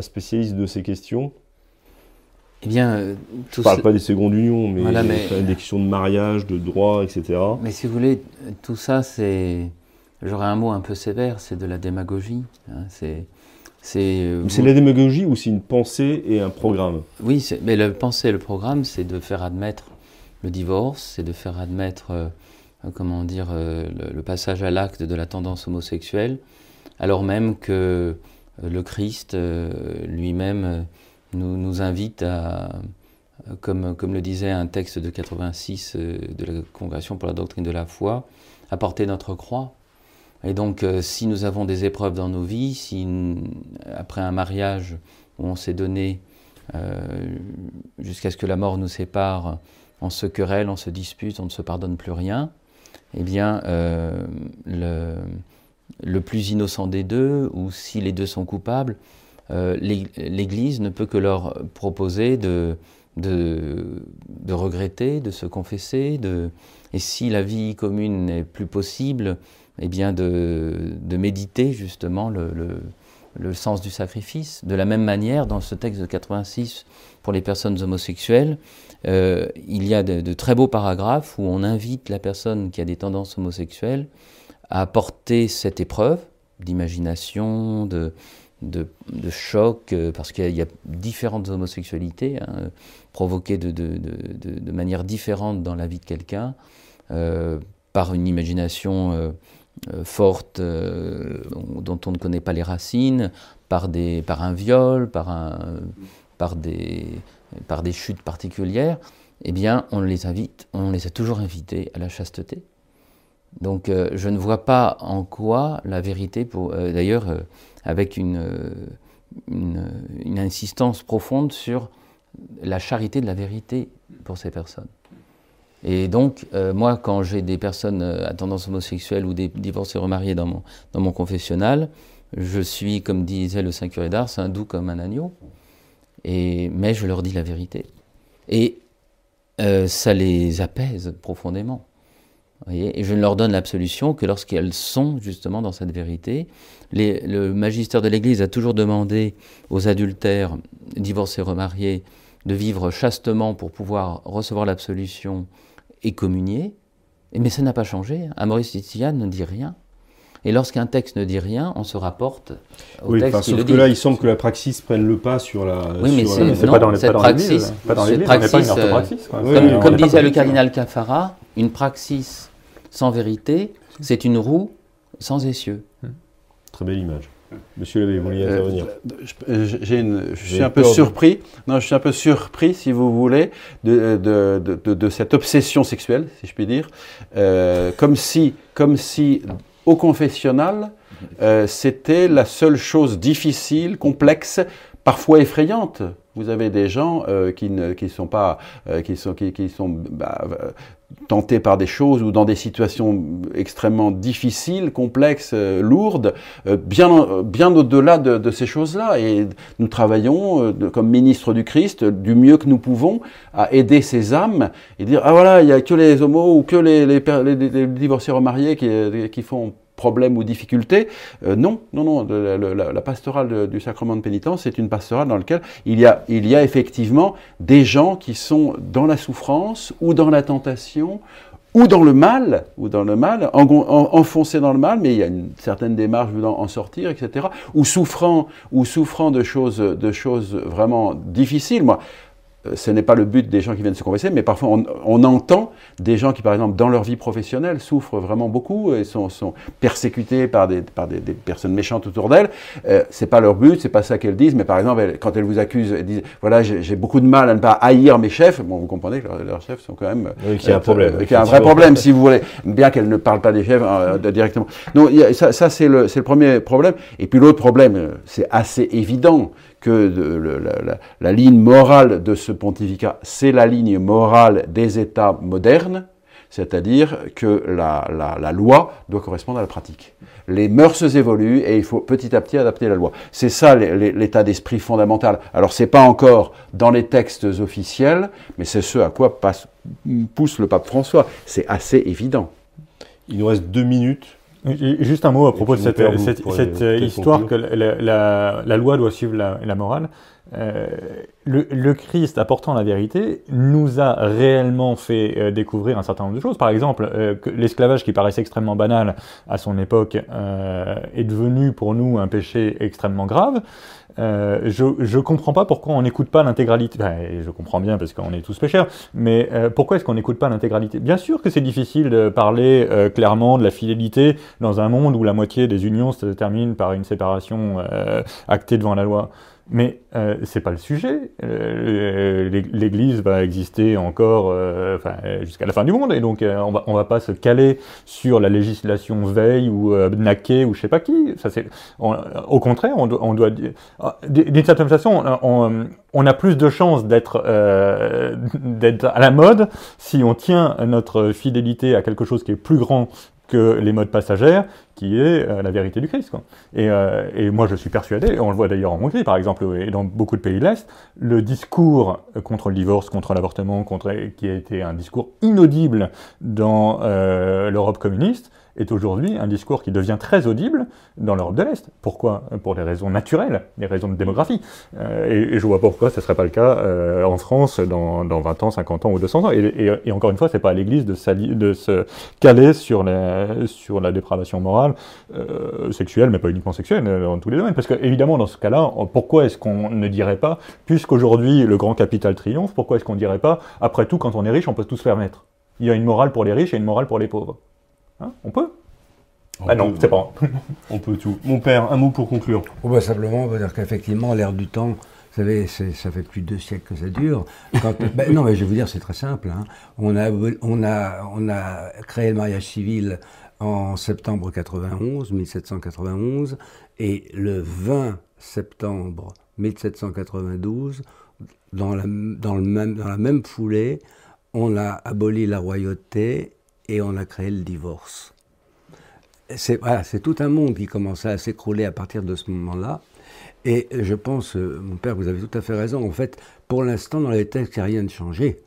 [SPEAKER 1] spécialiste de ces questions,
[SPEAKER 5] eh bien, euh,
[SPEAKER 1] tout Je ne parle pas des secondes unions, mais, des questions de mariage, de droit, etc.
[SPEAKER 5] Mais si vous voulez, tout ça, c'est. J'aurais un mot un peu sévère, c'est de la démagogie. Hein, c'est.
[SPEAKER 1] C'est de la démagogie ou c'est une pensée et un programme?
[SPEAKER 5] Oui, mais la pensée et le programme, c'est de faire admettre le divorce, c'est de faire admettre, euh, comment dire, euh, le, passage à l'acte de la tendance homosexuelle, alors même que le Christ lui-même nous, nous invite à, comme, comme le disait un texte de 86 euh, de la Congrégation pour la doctrine de la foi, à porter notre croix. Et donc, euh, si nous avons des épreuves dans nos vies, si après un mariage où on s'est donné euh, jusqu'à ce que la mort nous sépare, on se querelle, on se dispute, on ne se pardonne plus rien, eh bien, le plus innocent des deux, ou si les deux sont coupables, euh, l'Église ne peut que leur proposer de, de, regretter, de se confesser, et si la vie commune n'est plus possible, eh bien de, méditer justement le, le, sens du sacrifice. De la même manière, dans ce texte de 86 pour les personnes homosexuelles, euh, il y a de, de, très beaux paragraphes où on invite la personne qui a des tendances homosexuelles à porter cette épreuve d'imagination, de, de, choc, euh, parce qu'il y, a différentes homosexualités hein, provoquées de, manière différente dans la vie de quelqu'un, euh, par une imagination euh, forte dont on ne connaît pas les racines, par, des, par un viol, par un, par des, par des chutes particulières, eh bien, on les invite, on les a toujours invités à la chasteté. Donc, euh, je ne vois pas en quoi la vérité, euh, d'ailleurs, euh, avec une, insistance profonde sur la charité de la vérité pour ces personnes. Et donc, moi, quand j'ai des personnes à tendance homosexuelle ou des divorcés remariés dans mon, confessionnal, je suis, comme disait le Saint curé d'Ars, un doux comme un agneau. Et, mais je leur dis la vérité. Et ça les apaise profondément. Et je ne leur donne l'absolution que lorsqu'elles sont justement dans cette vérité. le magistère de l'Église a toujours demandé aux adultères, divorcés, remariés, de vivre chastement pour pouvoir recevoir l'absolution et communier. Mais ça n'a pas changé. Maurice Titiane ne dit rien. Et lorsqu'un texte ne dit rien, on se rapporte au
[SPEAKER 1] oui,
[SPEAKER 5] texte
[SPEAKER 1] sauf que là, il semble que la praxis prenne le pas sur la.
[SPEAKER 5] Oui, mais
[SPEAKER 4] c'est pas dans les praxis. Pas dans
[SPEAKER 5] pas une orthopraxis. comme, comme disait le cardinal Cafara, une praxis sans vérité, c'est une roue sans essieu.
[SPEAKER 1] Très belle image. Monsieur l'abbé, vous vouliez euh, intervenir
[SPEAKER 3] Je suis un peu surpris. Non, je suis un peu surpris, si vous voulez, de, de, de, de cette obsession sexuelle, si je puis dire, euh, comme si, comme si au confessionnal, euh, c'était la seule chose difficile, complexe, parfois effrayante. Vous avez des gens euh, qui ne qui sont pas euh, qui sont qui, sont bah, tentés par des choses ou dans des situations extrêmement difficiles, complexes, lourdes, bien bien au-delà de, ces choses-là. Et nous travaillons comme ministre du Christ du mieux que nous pouvons à aider ces âmes et dire ah voilà il y a que les homos ou que les les, les, les divorcés remariés qui, qui font problème ou difficulté. Euh, non, non, non. La, pastorale du sacrement de pénitence, c'est une pastorale dans laquelle il y, a, il y a effectivement des gens qui sont dans la souffrance ou dans la tentation ou dans le mal, ou dans le mal, enfoncés dans le mal, mais il y a une certaine démarche voulant en sortir, etc. Ou souffrant, ou souffrant de choses, de choses vraiment difficiles. Moi, ce n'est pas le but des gens qui viennent se confesser, mais parfois on, entend des gens qui, par exemple, dans leur vie professionnelle, souffrent vraiment beaucoup et sont, sont persécutés par des, par des, personnes méchantes autour d'elles. Euh, c'est pas leur but, c'est pas ça qu'elles disent, mais par exemple, quand elles vous accusent, elles disent voilà, j'ai beaucoup de mal à ne pas haïr mes chefs. Bon, vous comprenez que leurs, chefs sont quand même.
[SPEAKER 1] Oui, qu'il y a un problème.
[SPEAKER 3] Euh, qu'il y a un vrai problème, si vous voulez, bien qu'elles ne parlent pas des chefs euh, directement. Non, ça, ça c'est le, le premier problème. Et puis l'autre problème, c'est assez évident que la, ligne morale de ce pontificat, c'est la ligne morale des États modernes, c'est-à-dire que la, loi doit correspondre à la pratique. Les mœurs évoluent et il faut petit à petit adapter la loi. C'est ça l'état d'esprit fondamental. Alors c'est pas encore dans les textes officiels, mais c'est ce à quoi pousse le pape François. C'est assez évident.
[SPEAKER 1] Il nous reste deux minutes.
[SPEAKER 4] Juste un mot à propos de cette, cette, histoire que la, la, loi doit suivre la, morale. Euh, le, Christ, apportant la vérité, nous a réellement fait euh, découvrir un certain nombre de choses. Par exemple, euh, l'esclavage qui paraissait extrêmement banal à son époque est devenu pour nous un péché extrêmement grave. Euh, je ne comprends pas pourquoi on n'écoute pas l'intégralité. Ben, je comprends bien parce qu'on est tous pécheurs, mais euh, pourquoi est-ce qu'on n'écoute pas l'intégralité? Bien sûr que c'est difficile de parler euh, clairement de la fidélité dans un monde où la moitié des unions se terminent par une séparation actée devant la loi. Mais euh, c'est pas le sujet. Euh, L'Église va exister encore euh, jusqu'à la fin du monde, et donc euh, on va on va pas se caler sur la législation veille ou naquer ou je sais pas qui. Ça c'est au contraire, on doit, on doit ah, d'une certaine façon, on, on, a plus de chances d'être d'être à la mode si on tient notre fidélité à quelque chose qui est plus grand que les modes passagères, qui est euh, la vérité du Christ. Euh, et, moi, je suis persuadé, et on le voit d'ailleurs en Hongrie, par exemple, et dans beaucoup de pays de l'Est, le discours contre le divorce, contre l'avortement, contre, qui a été un discours inaudible dans euh, l'Europe communiste, est aujourd'hui un discours qui devient très audible dans l'Europe de l'Est. Pourquoi? Pour des raisons naturelles, des raisons de démographie. Euh, et, je vois pas pourquoi ce ne serait pas le cas euh, en France dans, dans, 20 ans, 50 ans ou 200 ans. Et, et, encore une fois, c'est pas à l'Église de, de, se caler sur la, sur la dépravation morale euh, sexuelle, mais pas uniquement sexuelle, dans tous les domaines. Parce que évidemment, dans ce cas-là, pourquoi est-ce qu'on ne dirait pas, puisqu'aujourd'hui le grand capital triomphe, pourquoi est-ce qu'on ne dirait pas, après tout, quand on est riche, on peut tout se permettre Il y a une morale pour les riches et une morale pour les pauvres. Hein on peut
[SPEAKER 1] Ah non, c'est pas. on peut tout. Mon père, un mot pour conclure.
[SPEAKER 2] Oh bah simplement, on va dire qu'effectivement, l'ère du temps, savez, ça fait plus de deux siècles que ça dure. Ben, non, mais je vais vous dire, c'est très simple. Hein. On, a, on, a, on a créé le mariage civil en septembre 91, 1791, et le 20 septembre 1792, dans la, dans, le même, dans la même foulée, on a aboli la royauté et on a créé le divorce. C'est voilà, tout un monde qui commençait à s'écrouler à partir de ce moment-là. Et je pense, euh, mon père, vous avez tout à fait raison. En fait, pour l'instant, dans les textes, il n'y a rien de changé.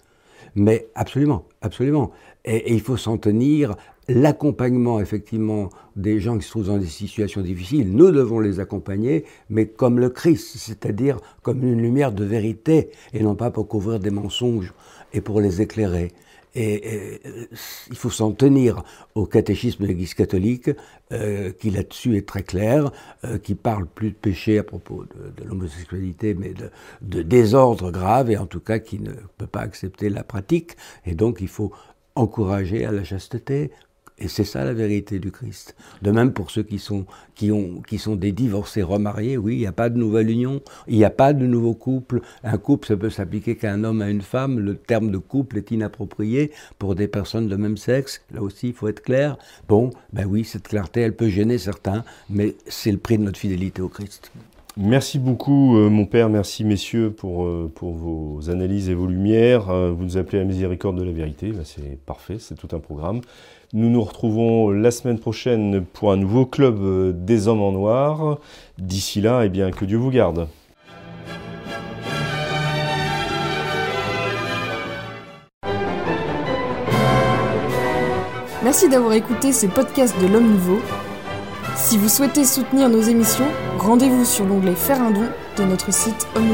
[SPEAKER 2] Mais absolument, absolument. Et, il faut s'en tenir. L'accompagnement, effectivement, des gens qui se trouvent dans des situations difficiles, nous devons les accompagner, mais comme le Christ, c'est-à-dire comme une lumière de vérité, et non pas pour couvrir des mensonges et pour les éclairer. Et, il faut s'en tenir au catéchisme de l'Église catholique, euh, qui là-dessus est très clair, euh, qui parle plus de péché à propos de, l'homosexualité, mais de, de désordre grave, et en tout cas qui ne peut pas accepter la pratique. Et donc il faut encourager à la chasteté, et c'est ça la vérité du Christ. De même pour ceux qui sont, qui ont, qui sont des divorcés remariés, oui, il n'y a pas de nouvelle union, il n'y a pas de nouveau couple. Un couple, ça peut s'appliquer qu'à un homme, à une femme. Le terme de couple est inapproprié pour des personnes de même sexe. Là aussi, il faut être clair. Bon, ben oui, cette clarté, elle peut gêner certains, mais c'est le prix de notre fidélité au Christ.
[SPEAKER 1] Merci beaucoup, euh, mon père. Merci, messieurs, pour, euh, pour vos analyses et vos lumières. Euh, vous nous appelez à miséricorde de la vérité. C'est parfait, c'est tout un programme. Nous nous retrouvons la semaine prochaine pour un nouveau club des hommes en noir. D'ici là, eh bien, que Dieu vous garde.
[SPEAKER 6] Merci d'avoir écouté ce podcast de l'Homme Nouveau. Si vous souhaitez soutenir nos émissions, rendez-vous sur l'onglet Faire un don de notre site homme